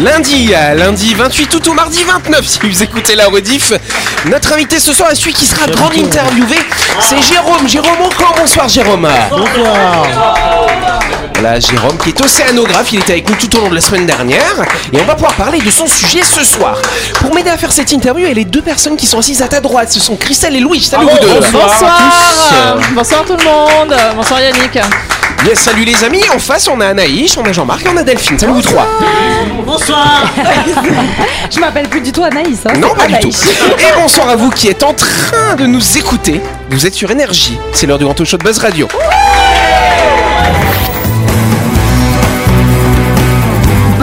Lundi, lundi 28 août ou mardi 29 si vous écoutez la rediff. Notre invité ce soir est celui qui sera grand interviewé, c'est Jérôme. Jérôme encore, bonsoir Jérôme. Voilà, Jérôme qui est océanographe, il était avec nous tout au long de la semaine dernière et on va pouvoir parler de son sujet ce soir. Pour m'aider à faire cette interview, il y a les deux personnes qui sont assises à ta droite, ce sont Christelle et Louis. Salut vous deux. Bonsoir Bonsoir tout le monde Bonsoir Yannick Yes, salut les amis. En face, on a Anaïs, on a Jean-Marc et on a Delphine. Salut vous trois. Bonsoir Je m'appelle plus du tout Anaïs. Hein, Non, c'est pas du tout. Anaïs. Et bonsoir à vous qui êtes en train de nous écouter. Vous êtes sur Énergie. C'est l'heure du grand talk show de Buzz Radio.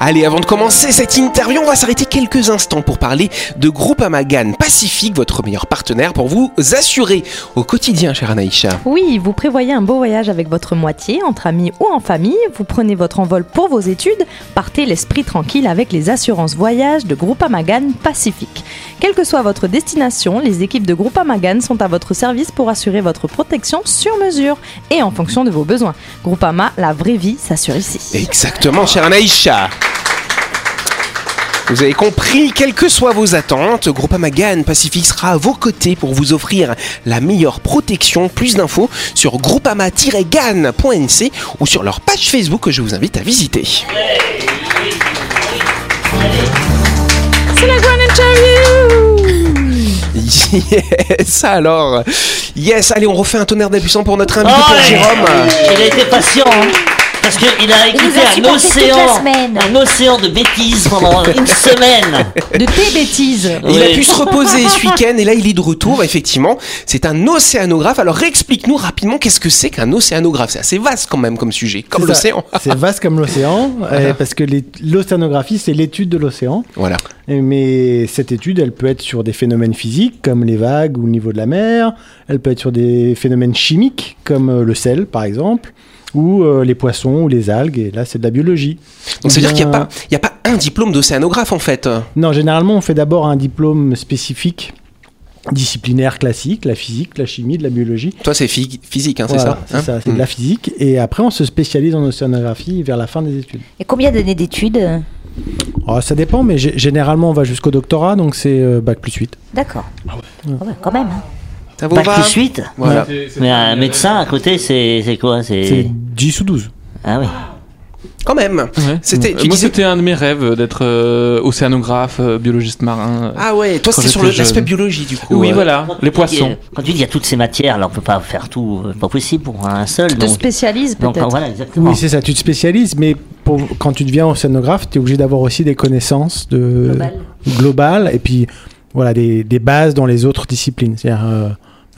Allez, avant de commencer cette interview, on va s'arrêter quelques instants pour parler de Groupama Gan Pacifique, votre meilleur partenaire pour vous assurer au quotidien, chère Anaïcha. Oui, vous prévoyez un beau voyage avec votre moitié, entre amis ou en famille, vous prenez votre envol pour vos études, partez l'esprit tranquille avec les assurances voyage de Groupamagan Pacifique. Quelle que soit votre destination, les équipes de Groupamagan sont à votre service pour assurer votre protection sur mesure et en fonction de vos besoins. Groupama, la vraie vie s'assure ici. Exactement, chère Anaïcha. Vous avez compris, quelles que soient vos attentes, Groupama Gan Pacifique sera à vos côtés pour vous offrir la meilleure protection. Plus d'infos sur groupama-gan.nc ou sur leur page Facebook que je vous invite à visiter. C'est la Grand Yes, alors. Yes, allez, on refait un tonnerre d'appuissant pour notre invité, Oh, pour ouais. Jérôme. Il a été patient, hein, parce qu'il a écouté a un océan, un océan de bêtises pendant une semaine. De tes bêtises. Il a pu se reposer ce week-end et là il est de retour, effectivement. C'est un océanographe. Alors réexplique-nous rapidement qu'est-ce que c'est qu'un océanographe. C'est assez vaste quand même comme sujet, comme l'océan. C'est vaste comme l'océan, euh, parce que l'océanographie, c'est l'étude de l'océan. Voilà. Mais cette étude, elle peut être sur des phénomènes physiques, comme les vagues ou le niveau de la mer. Elle peut être sur des phénomènes chimiques, comme euh, le sel, par exemple, ou euh, les poissons ou les algues. Et là, c'est de la biologie. Donc c'est-à-dire qu'il n'y a, Bien- pas- il y a pas un diplôme d'océanographe en fait. Non, généralement, on fait d'abord un diplôme spécifique, disciplinaire classique, la physique, la chimie, de la biologie. Toi c'est phy- physique, hein, c'est Voilà, ça c'est hein ça, c'est de Hmm. la physique. Et après, on se spécialise en océanographie vers la fin des études. Et combien d'années d'études Oh, ça dépend, mais gé- généralement, on va jusqu'au doctorat, donc c'est euh, bac plus 8. D'accord. Ah ouais, quand même. Ça vous Bac va plus suite. Voilà. Mais un médecin à côté, c'est c'est quoi C'est C'est 10 ou 12. ah oui. Quand même. Ouais. C'était- Euh, tu Moi, disais- c'était un de mes rêves d'être euh, océanographe, euh, biologiste marin. Ah ouais, toi Quand c'était sur j'étais l'aspect jeune. biologie du coup. oui, euh. voilà, Quand tu les dis poissons. qu'il y a- Quand tu dis il y a toutes ces matières, là on peut pas faire tout, euh, pas possible pour un seul. Tu te Donc, spécialises donc peut-être. voilà exactement. Oui, c'est ça, tu te spécialises, mais pour, quand tu deviens océanographe, tu es obligé d'avoir aussi des connaissances de, Global. globales et puis voilà, des, des bases dans les autres disciplines. C'est-à-dire, euh,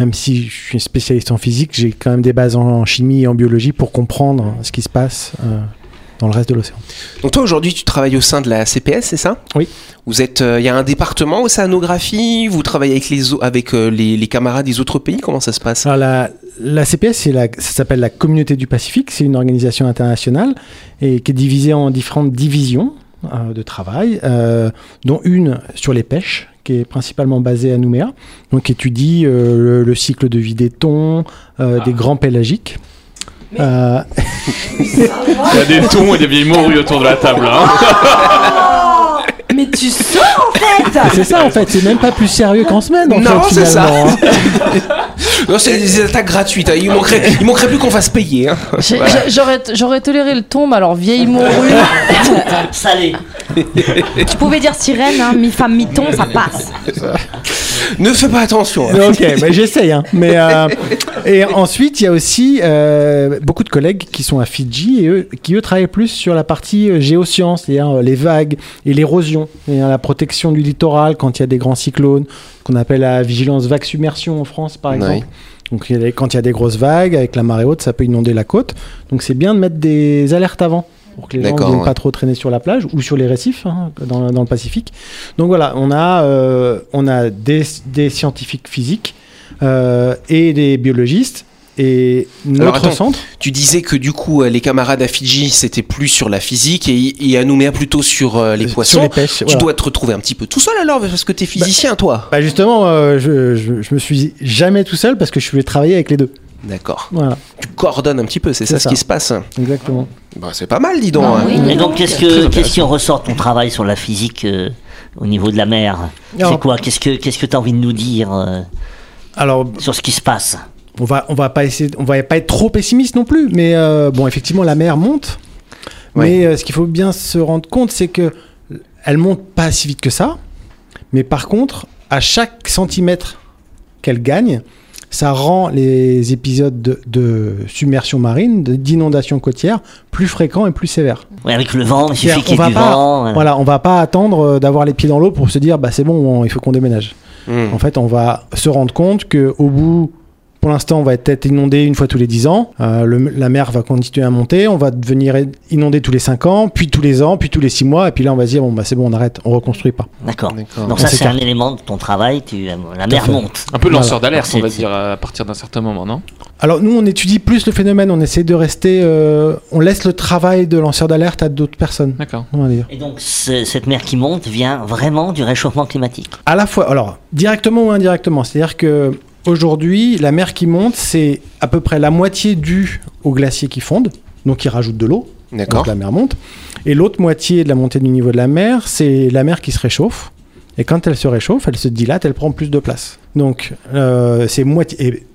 même si je suis spécialiste en physique, j'ai quand même des bases en, chimie et en biologie pour comprendre ce qui se passe euh, dans le reste de l'océan. Donc toi aujourd'hui tu travailles au sein de la CPS, c'est ça? Oui. Vous êtes, euh, il y a un département océanographie? Vous travaillez avec les avec euh, les, les camarades des autres pays? Comment ça se passe? Alors la, la CPS, la, ça s'appelle la Communauté du Pacifique. C'est une organisation internationale et qui est divisée en différentes divisions de travail, dont une sur les pêches, qui est principalement basée à Nouméa, donc qui étudie euh, le, le cycle de vie des thons, euh, des grands pélagiques. Euh, Il y a des thons et des vieilles morues autour de la table. hein. Mais tu sors en fait c'est ça en fait, c'est même pas plus sérieux qu'en semaine. En Non, c'est ça. hein. Non, c'est des attaques gratuites. hein. Il manquerait, il manquerait plus qu'on fasse payer. hein. J'ai- Voilà. j'ai- J'aurais j'aurais toléré le tombe, alors vieille morue. Salé. tu pouvais dire sirène, hein, mi-femme, mi-ton, ça passe. Ne fais pas attention. hein. ok, mais j'essaye. Hein. Mais euh, et ensuite, il y a aussi euh, beaucoup de collègues qui sont à Fidji et eux, qui eux travaillent plus sur la partie euh, géosciences, c'est-à-dire euh, les vagues et l'érosion, la protection du littoral quand il y a des grands cyclones, qu'on appelle la vigilance vague submersion en France, par exemple. Donc il y a des- quand il y a des grosses vagues avec la marée haute, ça peut inonder la côte. Donc c'est bien de mettre des alertes avant pour que les gens ne viennent ouais. pas trop traîner sur la plage ou sur les récifs hein, dans, dans le Pacifique. Donc voilà, on a, euh, on a des, des scientifiques physiques euh, et des biologistes. Et Alors, notre attends. centre, Tu disais que du coup, euh, les camarades à Fidji, c'était plus sur la physique et, et à Nouméa plutôt sur euh, les sur poissons. les pêches, Tu voilà. dois te retrouver un petit peu tout seul alors, parce que t'es physicien, toi. Bah justement, euh, je, je, je me suis jamais tout seul parce que je voulais travailler avec les deux. D'accord. Voilà, Tu coordonnes un petit peu, c'est ça, ce qui se passe. exactement. Bah, c'est pas mal, dis donc. Ah hein. oui. Et donc, qu'est-ce que qu'est-ce qui en ressort de ton travail sur la physique euh, au niveau de la mer? C'est quoi? Qu'est-ce que qu'est-ce que tu as envie de nous dire euh, Alors, sur ce qui se passe? On va, on va pas essayer, on va pas être trop pessimiste non plus, mais euh, bon, effectivement, la mer monte. Ouais. Mais euh, ce qu'il faut bien se rendre compte, c'est que elle monte pas si vite que ça. Mais par contre, à chaque centimètre qu'elle gagne, ça rend les épisodes de, de submersion marine, de- d'inondation côtière, plus fréquents et plus sévères. Ouais, Avec le vent, il suffit qu'il y on ait va du pas- vent. Voilà, on va pas attendre euh, d'avoir les pieds dans l'eau pour se dire, bah c'est bon, on- il faut qu'on déménage. Hmm. En fait, on va se rendre compte que au bout, pour l'instant, on va être peut-être inondé une fois tous les 10 ans. Euh, le- la mer va continuer à monter. On va devenir inondé tous les 5 ans, puis tous les ans, puis tous les 6 mois. Et puis là, on va se dire, bon, bah, c'est bon, on arrête, on reconstruit pas. D'accord. Donc On ça, c'est un élément de ton travail. Tu, la à mer monte. Un peu Voilà. lanceur d'alerte, on va dire, à partir d'un certain moment, non? Alors, nous, on étudie plus le phénomène. On essaie de rester. euh, on laisse le travail de lanceur d'alerte à d'autres personnes. D'accord. On va dire. Et donc, ce- cette mer qui monte vient vraiment du réchauffement climatique? À la fois, alors, directement ou indirectement. C'est-à-dire que. Aujourd'hui, la mer qui monte, c'est à peu près la moitié due aux glaciers qui fondent, donc ils rajoutent de l'eau. D'accord. La mer monte. Et l'autre moitié de la montée du niveau de la mer, c'est la mer qui se réchauffe. Et quand elle se réchauffe, elle se dilate, elle prend plus de place. Donc euh, c'est moitié. Et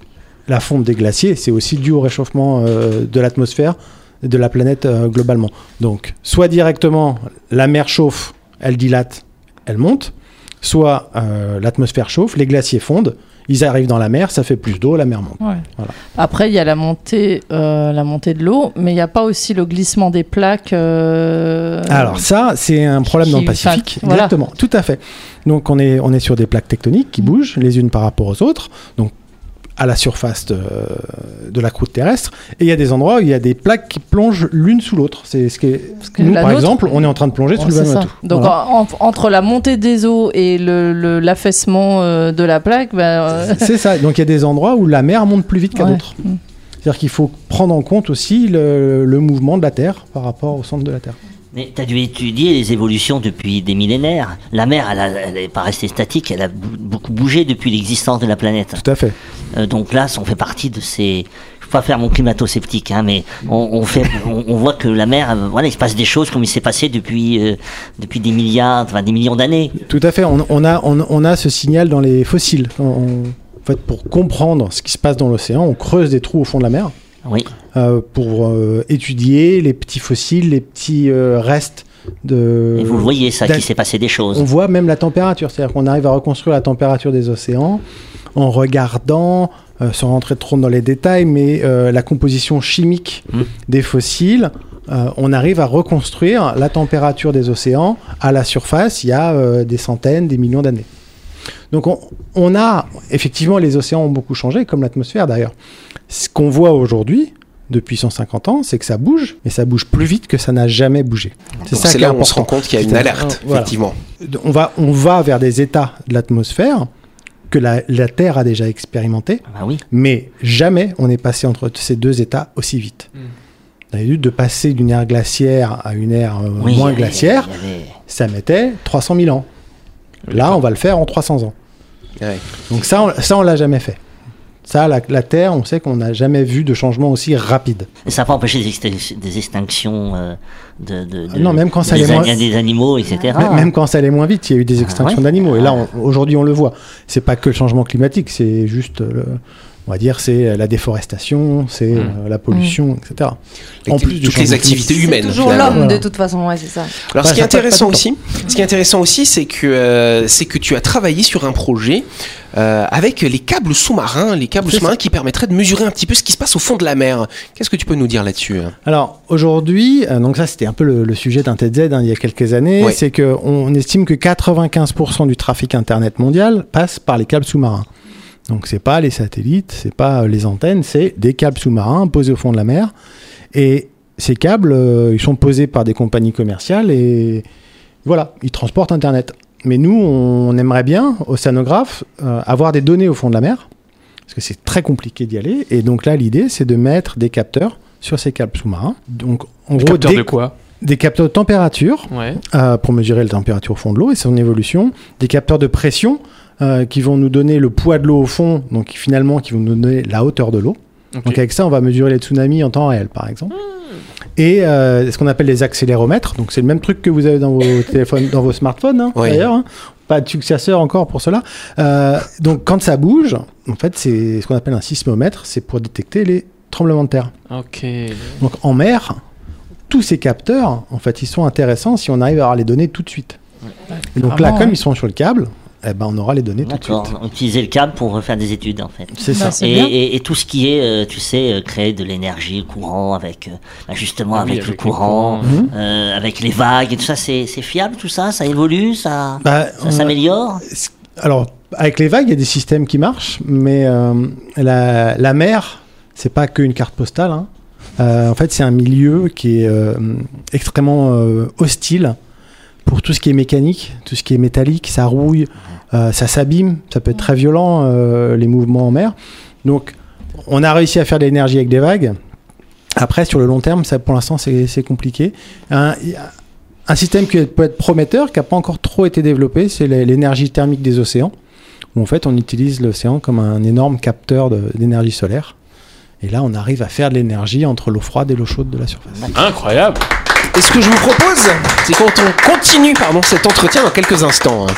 la fonte des glaciers, c'est aussi dû au réchauffement euh, de l'atmosphère de la planète euh, globalement. Donc soit directement la mer chauffe, elle dilate, elle monte. Soit euh, l'atmosphère chauffe, les glaciers fondent, ils arrivent dans la mer, ça fait plus d'eau, la mer monte. Ouais. Voilà. Après, il y a la montée, euh, la montée de l'eau, mais il n'y a pas aussi le glissement des plaques. euh, Alors ça, c'est un problème dans le Pacifique. voilà. Exactement, tout à fait. Donc on est, on est sur des plaques tectoniques qui bougent les unes par rapport aux autres, donc à la surface de, de la croûte terrestre. Et il y a des endroits où il y a des plaques qui plongent l'une sous l'autre. C'est ce qui est... que Nous, par nôtre- exemple, on est en train de plonger sous le. Vanuatu. Donc Voilà. en- entre la montée des eaux et le- le- l'affaissement euh, de la plaque, bah, euh, C'est ça. Donc il y a des endroits où la mer monte plus vite qu'à Ouais. d'autres. Mm. C'est-à-dire qu'il faut prendre en compte aussi le, le mouvement de la Terre par rapport au centre de la Terre. Mais tu as dû étudier les évolutions depuis des millénaires. La mer, elle n'est pas restée statique, elle a beaucoup bougé depuis l'existence de la planète. Tout à fait. Euh, donc là, on fait partie de ces... Je ne pas faire mon climato-sceptique, hein, mais on, on fait, on, on voit que la mer, euh, voilà, il se passe des choses comme il s'est passé depuis, euh, depuis des milliards, enfin des millions d'années. Tout à fait. On, on a, on, a ce signal dans les fossiles. En fait, pour comprendre ce qui se passe dans l'océan, on creuse des trous au fond de la mer Oui. euh, pour euh, étudier les petits fossiles, les petits restes de. Et vous voyez, ça, qu'il s'est passé des choses. On voit même la température, c'est-à-dire qu'on arrive à reconstruire la température des océans en regardant, euh, sans rentrer trop dans les détails, mais euh, la composition chimique Mm. des fossiles. euh, on arrive à reconstruire la température des océans à la surface il y a des centaines, des millions d'années. Donc on, on a, effectivement, les océans ont beaucoup changé, comme l'atmosphère d'ailleurs. Ce qu'on voit aujourd'hui, depuis 150 ans, c'est que ça bouge, mais ça bouge plus vite que ça n'a jamais bougé. Ça c'est est là où on se rend compte qu'il y a une alerte, voilà. effectivement. On va, on va vers des états de l'atmosphère que la, la Terre a déjà expérimenté, Ah oui. mais jamais on est passé entre ces deux états aussi vite. On a eu de passer d'une ère glaciaire à une ère euh, Oui, moins avait- glaciaire, avait- ça mettait 300 000 ans. Là, on va le faire en 300 ans. Ouais. Donc ça, on, ça, on l'a jamais fait. Ça, la, la Terre, on sait qu'on n'a jamais vu de changement aussi rapide. Ça n'a pas empêché des, extin- des extinctions euh, de, de- de- Non, même quand ça des, allait moins- des animaux, etc. M- Même quand ça allait moins vite, il y a eu des extinctions ouais d'animaux. Et là, Ah. aujourd'hui, on le voit. C'est pas que le changement climatique, c'est juste, euh, le- on va dire, c'est la déforestation, c'est Mm. euh, la pollution, etc. En plus toutes les activités C'est humaines. toujours l'homme de toute façon, ouais, c'est ça. Alors, Bah, ce qui est intéressant aussi, ce qui est intéressant aussi, c'est que euh, c'est que tu as travaillé sur un projet euh, avec les câbles sous-marins, les câbles sous-marins qui permettraient de mesurer un petit peu ce qui se passe au fond de la mer. Qu'est-ce que tu peux nous dire là-dessus hein? Alors aujourd'hui, euh, donc ça c'était un peu le, le sujet d'un TZ hein, il y a quelques années, Ouais. c'est que on estime que 95% du trafic internet mondial passe par les câbles sous-marins. Donc c'est pas les satellites, c'est pas euh, les antennes, c'est des câbles sous-marins posés au fond de la mer. Et ces câbles, euh, ils sont posés par des compagnies commerciales et voilà, ils transportent Internet. Mais nous, on aimerait bien, océanographes, euh, avoir des données au fond de la mer, parce que c'est très compliqué d'y aller. Et donc là, l'idée, c'est de mettre des capteurs sur ces câbles sous-marins. Donc, en gros, des, de quoi? des capteurs de température Ouais. euh, pour mesurer la température au fond de l'eau et son évolution, des capteurs de pression euh, qui vont nous donner le poids de l'eau au fond, donc finalement qui vont nous donner la hauteur de l'eau. Donc avec ça, on va mesurer les tsunamis en temps réel, par exemple. Et euh, ce qu'on appelle les accéléromètres, donc c'est le même truc que vous avez dans vos téléphones, dans vos smartphones, hein, Oui. d'ailleurs. hein. Pas de successeur encore pour cela. Euh, donc quand ça bouge, en fait, c'est ce qu'on appelle un sismomètre, c'est pour détecter les tremblements de terre. Ok. Donc en mer, tous ces capteurs, en fait, ils sont intéressants si on arrive à avoir les données tout de suite. Et donc là, comme ouais. ils sont sur le câble, eh ben, on aura les données tout de D'accord. suite. Utiliser le câble pour faire des études en fait. C'est Bah, ça. c'est Et, bien. et- et tout ce qui est, euh, tu sais, euh, créer de l'énergie, le courant, avec euh, bah, justement Ah oui, avec, le avec le courant. Mhm. euh, avec les vagues et tout ça, c'est fiable tout ça, ça évolue, ça, Bah, ça s'améliore? Alors, avec les vagues, il y a des systèmes qui marchent, mais euh, la, la mer, c'est pas qu'une carte postale. hein. Euh, en fait, c'est un milieu qui est euh, extrêmement euh, hostile pour tout ce qui est mécanique, tout ce qui est métallique, ça rouille, euh, ça s'abîme, ça peut être très violent, euh, les mouvements en mer. Donc, on a réussi à faire de l'énergie avec des vagues. Après, sur le long terme, ça, pour l'instant, c'est compliqué. Un, un système qui peut être prometteur, qui n'a pas encore trop été développé, c'est l'é- l'énergie thermique des océans, où en fait on utilise l'océan comme un énorme capteur d'énergie solaire. Et là, on arrive à faire de l'énergie entre l'eau froide et l'eau chaude de la surface. Incroyable. Et ce que je vous propose, c'est quand on continue pardon, cet entretien dans quelques instants. hein.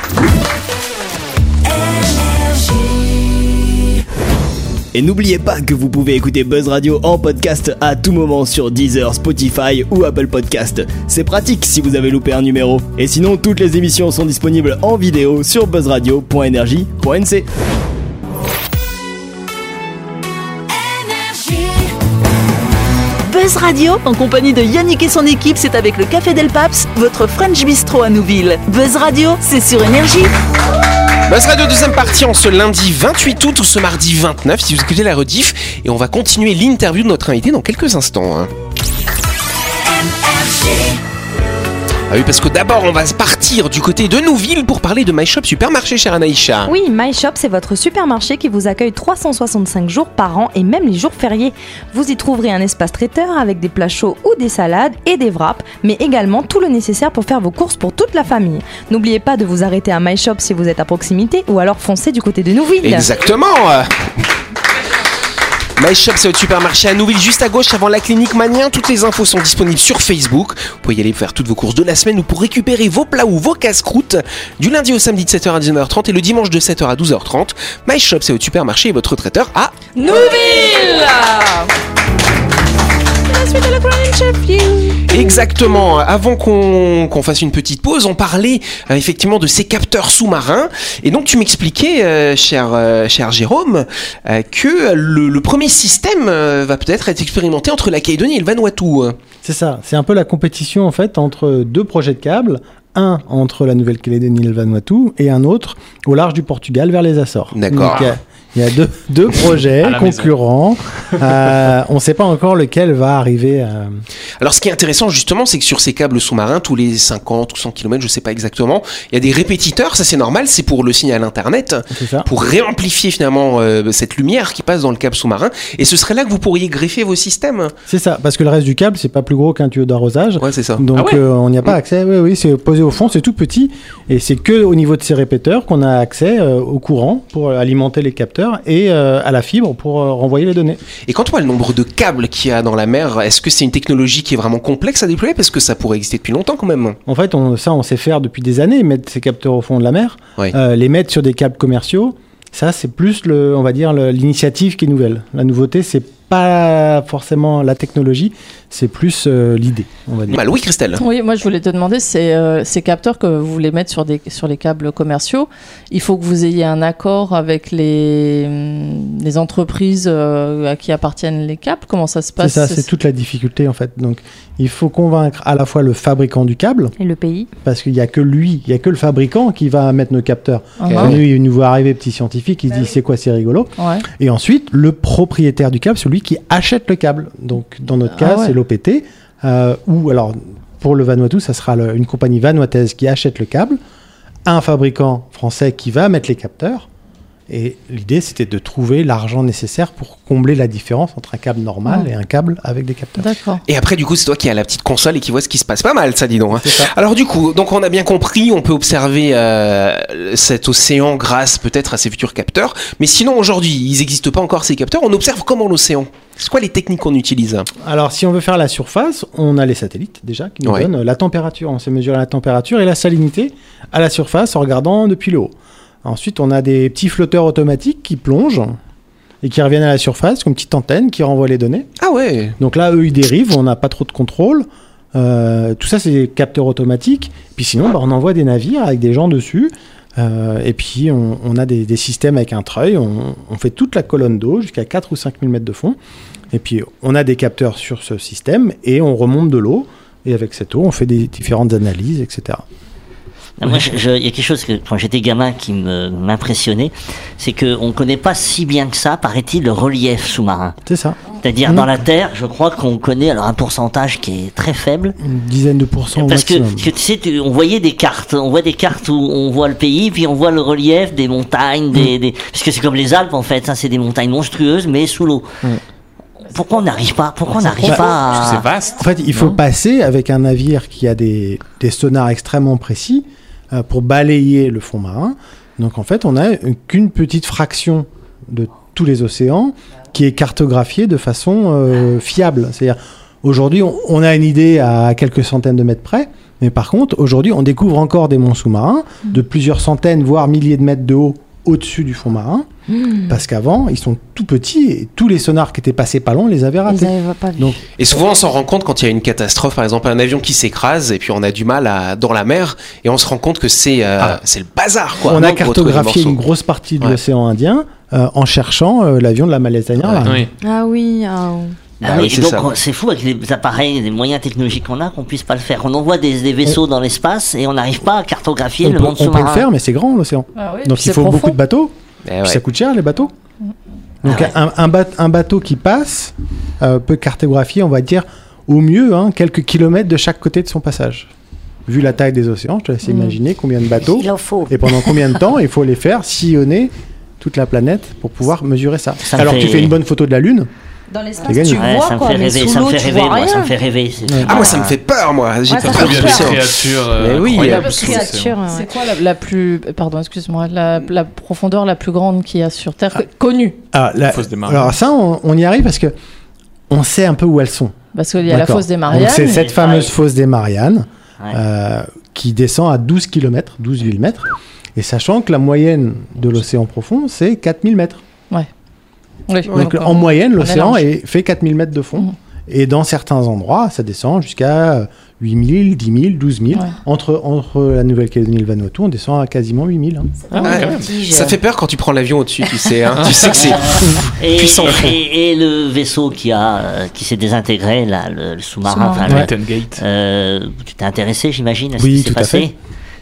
Et n'oubliez pas que vous pouvez écouter Buzz Radio en podcast à tout moment sur Deezer, Spotify ou Apple Podcast. C'est pratique si vous avez loupé un numéro. Et sinon, toutes les émissions sont disponibles en vidéo sur buzzradio.energie.nc. Buzz Radio, en compagnie de Yannick et son équipe, c'est avec le Café Del Paps, votre French Bistro à Nouville. Buzz Radio, c'est sur Énergie. Buzz Radio deuxième partie en ce lundi 28 août ou ce mardi 29 si vous écoutez la rediff et on va continuer l'interview de notre invité dans quelques instants. hein. Ah oui parce que d'abord on va partir du côté de Nouville pour parler de My Shop Supermarché cher Anaïcha. Oui, My Shop, c'est votre supermarché qui vous accueille 365 jours par an et même les jours fériés. Vous y trouverez un espace traiteur avec des plats chauds ou des salades et des wraps, mais également tout le nécessaire pour faire vos courses pour toute la famille. N'oubliez pas de vous arrêter à My Shop si vous êtes à proximité ou alors foncez du côté de Nouville. Exactement My Shop, c'est votre supermarché à Nouville, juste à gauche avant la clinique Manien. Toutes les infos sont disponibles sur Facebook. Vous pouvez y aller faire toutes vos courses de la semaine ou pour récupérer vos plats ou vos casse-croûtes du lundi au samedi de 7h à 19h30 et le dimanche de 7h à 12h30. My Shop, c'est votre supermarché et votre traiteur à Nouville Exactement. Avant qu'on qu'on fasse une petite pause, on parlait euh, effectivement de ces capteurs sous-marins. Et donc tu m'expliquais, euh, cher, euh, cher Jérôme, euh, que le, le premier système euh, va peut-être être expérimenté entre la Calédonie et le Vanuatu. C'est ça, c'est un peu la compétition en fait entre deux projets de câbles, un entre la Nouvelle-Calédonie et le Vanuatu et un autre au large du Portugal vers les Açores. D'accord. Il y a, deux, deux projets concurrents. Euh, on ne sait pas encore lequel va arriver. à- Alors ce qui est intéressant justement, c'est que sur ces câbles sous-marins, tous les 50 ou 100 km, je sais pas exactement, il y a des répétiteurs, ça c'est normal, c'est pour le signal internet, pour réamplifier finalement euh, cette lumière qui passe dans le câble sous-marin. Et ce serait là que vous pourriez greffer vos systèmes. C'est ça, parce que le reste du câble, c'est pas plus gros qu'un tuyau d'arrosage. Ouais, c'est ça. Donc Ah ouais euh, on n'y a pas accès. Oui, oui, c'est posé au fond, c'est tout petit. Et c'est que au niveau de ces répéteurs qu'on a accès euh, au courant pour alimenter les capteurs et euh, à la fibre pour euh, renvoyer les données. Et quand on voit le nombre de câbles qu'il y a dans la mer, est-ce que c'est une technologie qui est vraiment complexe à déployer? Parce que ça pourrait exister depuis longtemps quand même. En fait, on, ça, on sait faire depuis des années, mettre ces capteurs au fond de la mer, Oui. euh, les mettre sur des câbles commerciaux. Ça, c'est plus, le, on va dire, l'initiative qui est nouvelle. La nouveauté, c'est pas forcément la technologie, c'est plus euh, l'idée, on va dire. Bah, Louis Christelle. Oui, moi je voulais te demander, c'est euh, ces capteurs que vous voulez mettre sur, des, sur les câbles commerciaux, il faut que vous ayez un accord avec les, hum, les entreprises euh, à qui appartiennent les câbles? Comment ça se C'est passe? ça, c'est toute la difficulté en fait. Donc, il faut convaincre à la fois le fabricant du câble, Et le pays parce qu'il n'y a que lui, il n'y a que le fabricant qui va mettre nos capteurs. Ah, Nous, il nous voit arriver petit scientifique, il se dit c'est quoi, c'est rigolo? ouais. Et ensuite, le propriétaire du câble, celui qui achète le câble. Donc, dans notre Ah cas, ouais. c'est l'OPT. euh, ou alors pour le Vanuatu, ça sera le- une compagnie vanuataise qui achète le câble, un fabricant français qui va mettre les capteurs. Et l'idée, c'était de trouver l'argent nécessaire pour combler la différence entre un câble normal et un câble avec des capteurs. D'accord. Et après, du coup, c'est toi qui as la petite console et qui vois ce qui se passe. Pas mal, ça, dis donc. hein. Alors, du coup, donc on a bien compris, on peut observer euh, cet océan grâce peut-être à ces futurs capteurs. Mais sinon, aujourd'hui, ils n'existent pas encore ces capteurs. On observe comment l'océan? C'est quoi les techniques qu'on utilise? Alors, si on veut faire la surface, on a les satellites déjà qui nous Ouais. donnent la température. On sait mesurer la température et la salinité à la surface en regardant depuis le haut. Ensuite, on a des petits flotteurs automatiques qui plongent et qui reviennent à la surface comme petite antenne qui renvoie les données. Ah ouais Donc là, eux, ils dérivent, on n'a pas trop de contrôle. Euh, tout ça, c'est des capteurs automatiques. Puis sinon, bah, on envoie des navires avec des gens dessus. Euh, et puis, on, on a des, des systèmes avec un treuil. On, on fait toute la colonne d'eau jusqu'à 4 ou 5 000 mètres de fond. Et puis, on a des capteurs sur ce système et on remonte de l'eau. Et avec cette eau, on fait des différentes analyses, etc. Moi, je- je- il y a quelque chose que quand j'étais gamin qui m'impressionnait, c'est qu'on ne connaît pas si bien que ça, paraît-il, le relief sous-marin. C'est ça. C'est-à-dire Mhm. dans la Terre, je crois qu'on connaît alors un pourcentage qui est très faible. Une dizaine de pourcents Parce que, maximum. parce que tu sais, tu- on voyait des cartes, on voit des cartes où on voit le pays, puis on voit le relief des montagnes, Mm. des, des- parce que c'est comme les Alpes en fait, hein, c'est des montagnes monstrueuses mais sous l'eau. Pourquoi on n'arrive pas Pourquoi on n'arrive pas à... C'est vaste. En fait, il faut Non passer avec un navire qui a des, des sonars extrêmement précis pour balayer le fond marin. Donc en fait, on a une- qu'une petite fraction de tous les océans qui est cartographiée de façon euh, fiable. C'est-à-dire, aujourd'hui, on, on a une idée à quelques centaines de mètres près, mais par contre, aujourd'hui, on découvre encore des monts sous-marins de plusieurs centaines, voire milliers de mètres de haut au-dessus du fond marin. Parce qu'avant, ils sont tout petits et tous les sonars qui étaient passés pas loin, on les Ils ratés. avaient pas vu. Donc, Et souvent, on s'en rend compte quand il y a une catastrophe, par exemple un avion qui s'écrase, et puis on a du mal à, dans la mer, et on se rend compte que c'est euh, Ah. c'est le bazar, quoi. on a cartographié une grosse partie de Ouais. l'océan Indien euh, en cherchant euh, l'avion de la Malaysia Airlines. Oui. Ah oui, ah, oh. Ah Ah oui, oui, et c'est donc fou avec les appareils, les moyens technologiques qu'on a qu'on puisse pas le faire. On envoie des, des vaisseaux dans l'espace et on n'arrive pas à cartographier On, le peut, monde on peut sous-marin. le faire, mais c'est grand l'océan. Ah oui, Donc il faut profond. beaucoup de bateaux. Eh Puis ouais. Ça coûte cher les bateaux. Donc Ah ouais. un, un, bat- un bateau qui passe euh, peut cartographier, on va dire, au mieux hein, quelques kilomètres de chaque côté de son passage. Vu la taille des océans, je te laisse Mm. imaginer combien de bateaux Il en faut. et pendant combien de temps il faut les faire sillonner toute la planète pour pouvoir mesurer ça. Alors fait- tu fais une bonne photo de la Lune, Dans l'espace, gagné. tu Ouais, vois ça me quoi, fait mais rêver, sous ça me l'eau, fait tu rêver, vois moi, ça me fait rêver. Ouais. Ah, moi, ça me fait peur, moi. J'ai Ouais, peur de fait créatures. euh, Mais oui. Créature, ouais. C'est quoi la, la plus, pardon, excuse-moi, la, la profondeur la plus grande qu'il y a sur Terre connue? Ah, la- Fosse des Mariannes. alors ça, on, on y arrive parce que on sait un peu où elles sont. Parce qu'il y a la fosse des Mariannes. c'est cette et fameuse fosse des Mariannes Ouais. euh, qui descend à 12 km, 12 mètres. Et sachant que la moyenne de l'océan profond, c'est 4000 mètres. Oui, Donc, donc, en moyenne, l'océan fait 4000 mètres de fond. Mhm. Et dans certains endroits, ça descend jusqu'à 8000, 10 000, 12 000. Ouais. Entre, entre la Nouvelle-Calédonie et le Vanuatu, on descend à quasiment 8000. hein. Ah Ouais. ouais. Tige. Ça fait peur quand tu prends l'avion au-dessus, tu sais. hein. tu sais que c'est Et, puissant. et, et le vaisseau qui a euh, qui s'est désintégré là, le, le sous-marin. Enfin, Ouais. Titan Gate. euh, tu t'es intéressé, j'imagine, à ce Oui, qui s'est tout à passé. fait.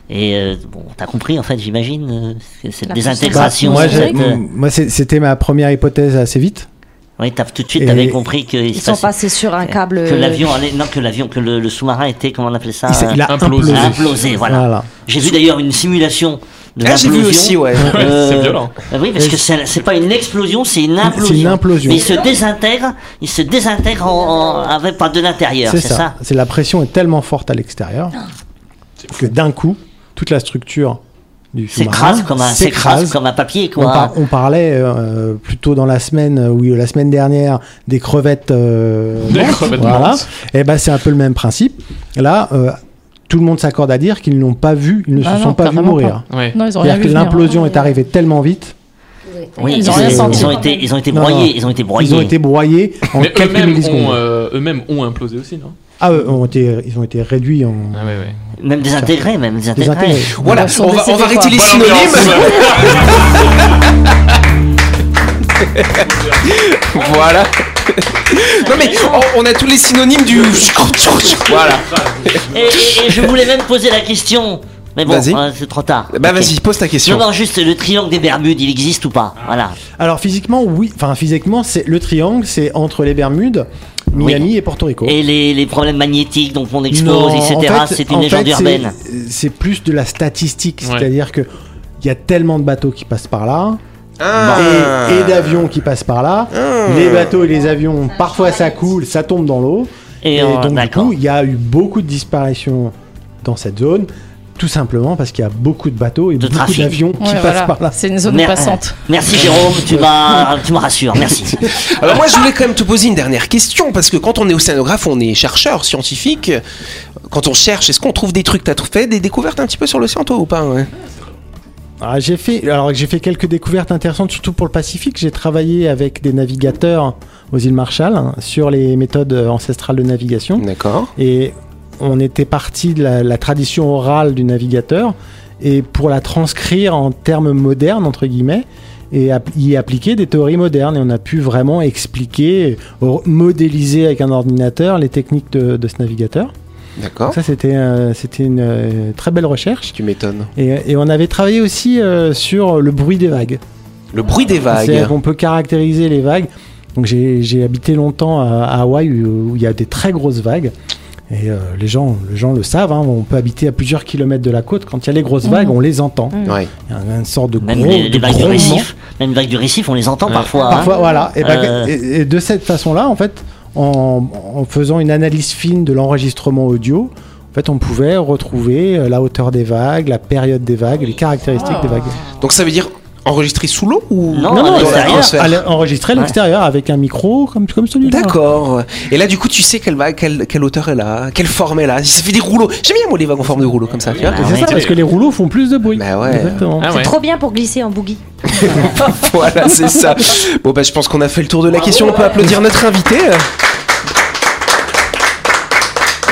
Et euh, bon, t'as compris en fait, j'imagine, euh, que cette La désintégration. Bah, moi, euh, moi, c'était ma première hypothèse assez vite. oui, t'as tout de suite t'avais compris que Ils sont passés sur un câble. que l'avion allait, non que l'avion, que le, le sous-marin était, comment on appelait ça, Il, il a implosé. implosé. implosé. Voilà. Voilà. J'ai vu d'ailleurs une simulation de Ah, j'ai vu l'implosion. aussi, ouais. Euh, c'est violent. euh, Oui, parce que c'est c'est pas une explosion, c'est une implosion. C'est une implosion. Mais il se désintègre, il se désintègre en, en- avec pas de l'intérieur, C'est c'est ça. ça. C'est la pression est tellement forte à l'extérieur que d'un coup, toute la structure du S'écrase comme comme un papier, On, quoi. par- on parlait euh, plutôt dans la semaine, euh, oui, la semaine dernière, des crevettes. euh, Des mortes, crevettes voilà. mortes. Et ben c'est un peu le même principe. Là, euh, tout le monde s'accorde à dire qu'ils n'ont pas vu, ils ne Ah se non, sont pas vus mourir. Ouais. C'est-à-dire que l'implosion est arrivée tellement vite, Oui, Ils ont rien ils, senti. ils ont été, ils ont été Non, broyés, non. ils ont été broyés. ils ont été broyés en Mais quelques eux-mêmes ont, euh, eux-mêmes ont implosé aussi, non? Ah, ont été, ils ont été réduits en. Ah. Même désintégrés, même désintégrés. Désintégrés. Voilà, on va, on va arrêter les synonymes. voilà. Non mais on, a tous les synonymes du. Voilà. Et, et- et je voulais même poser la question, mais bon, euh, c'est trop tard. Bah vas-y, pose ta question. Non, non, juste le triangle des Bermudes, il existe ou pas? Voilà. Alors physiquement, oui. Enfin, physiquement, c'est le triangle, c'est entre les Bermudes, Miami et Porto Rico. Et les, les problèmes magnétiques dont on expose, Non, etc. en fait- c'est une en légende fait, c'est- urbaine. C'est plus de la statistique, Ouais. c'est-à-dire que il y a tellement de bateaux qui passent par là. Ah. Et, et d'avions qui passent par là. Les bateaux et les avions, parfois ça coule, ça tombe dans l'eau. Et, Et, donc du coup, il y a eu beaucoup de disparitions dans cette zone, tout simplement parce qu'il y a beaucoup de bateaux et De beaucoup trafic. d'avions qui Ouais, passent voilà. par là. C'est une zone Mer- passante. Merci Jérôme, tu m'as, tu me rassures, merci. Alors moi je voulais quand même te poser une dernière question parce que quand on est océanographe, on est chercheur scientifique. Quand on cherche, est-ce qu'on trouve des trucs? T'as fait des découvertes un petit peu sur l'océan toi ou pas ouais? Ah, j'ai fait, alors j'ai fait quelques découvertes intéressantes, surtout pour le Pacifique. J'ai travaillé avec des navigateurs aux îles Marshall hein, sur les méthodes ancestrales de navigation. D'accord. Et on était parti de la, la tradition orale du navigateur et pour la transcrire en termes modernes entre guillemets et y appliquer des théories modernes et on a pu vraiment expliquer, euh, modéliser avec un ordinateur les techniques de, de ce navigateur. D'accord. Ça c'était euh, une euh, très belle recherche Tu m'étonnes. et, et on avait travaillé aussi euh, sur le bruit des vagues. Le bruit des C'est-à-dire vagues. qu'on peut caractériser les vagues. Donc j'ai j'ai habité longtemps à, à Hawaï où, où il y a des très grosses vagues. Et euh, les, gens, les gens le savent, hein, on peut habiter à plusieurs kilomètres de la côte. Quand il y a les grosses vagues, on les entend. Ouais. Il y a une sorte de Même gros, les, les de vagues du récif, même les vagues du récif, on les entend parfois. hein. Parfois, voilà. Et, ben, Euh. et- et de cette façon-là, en fait, en, en faisant une analyse fine de l'enregistrement audio, en fait, on pouvait retrouver euh, la hauteur des vagues, la période des vagues, les caractéristiques des vagues. Donc ça veut dire enregistrer sous l'eau ou Non, non, à non, l'atmosphère à Ouais. l'extérieur avec un micro comme, comme celui-là. D'accord. Et là, du coup, tu sais quelle vague, quelle, quelle hauteur elle a, quelle forme elle a. Ça fait des rouleaux. J'aime bien moi les vagues en forme de rouleau comme ça, Ah c'est ouais. ça, parce que les rouleaux font plus de bruit. Bah ouais. Exactement. Ah C'est ouais. trop bien pour glisser en boogie. voilà, c'est ça. Bon bah je pense qu'on a fait le tour de la question. On peut applaudir notre invité.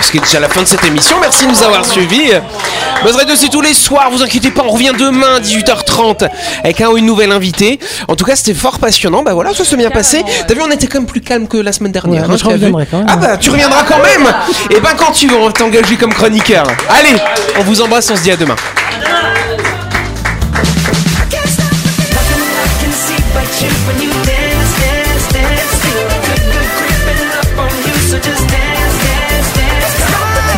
Parce que déjà la fin de cette émission. Merci de nous avoir suivis. Buzz Radio c'est tous les soirs. Vous inquiétez pas, on revient demain 18h30 avec un ou une nouvelle invitée. En tout cas, c'était fort passionnant. Bah voilà, ça s'est bien passé. T'as vu, on était quand même plus calme que la semaine dernière. Ouais, mais je t'as vu reviendrai quand même. Ah bah tu reviendras quand même. Et ben quand tu veux, on va t'engager comme chroniqueur. Allez, on vous embrasse. On se dit à demain.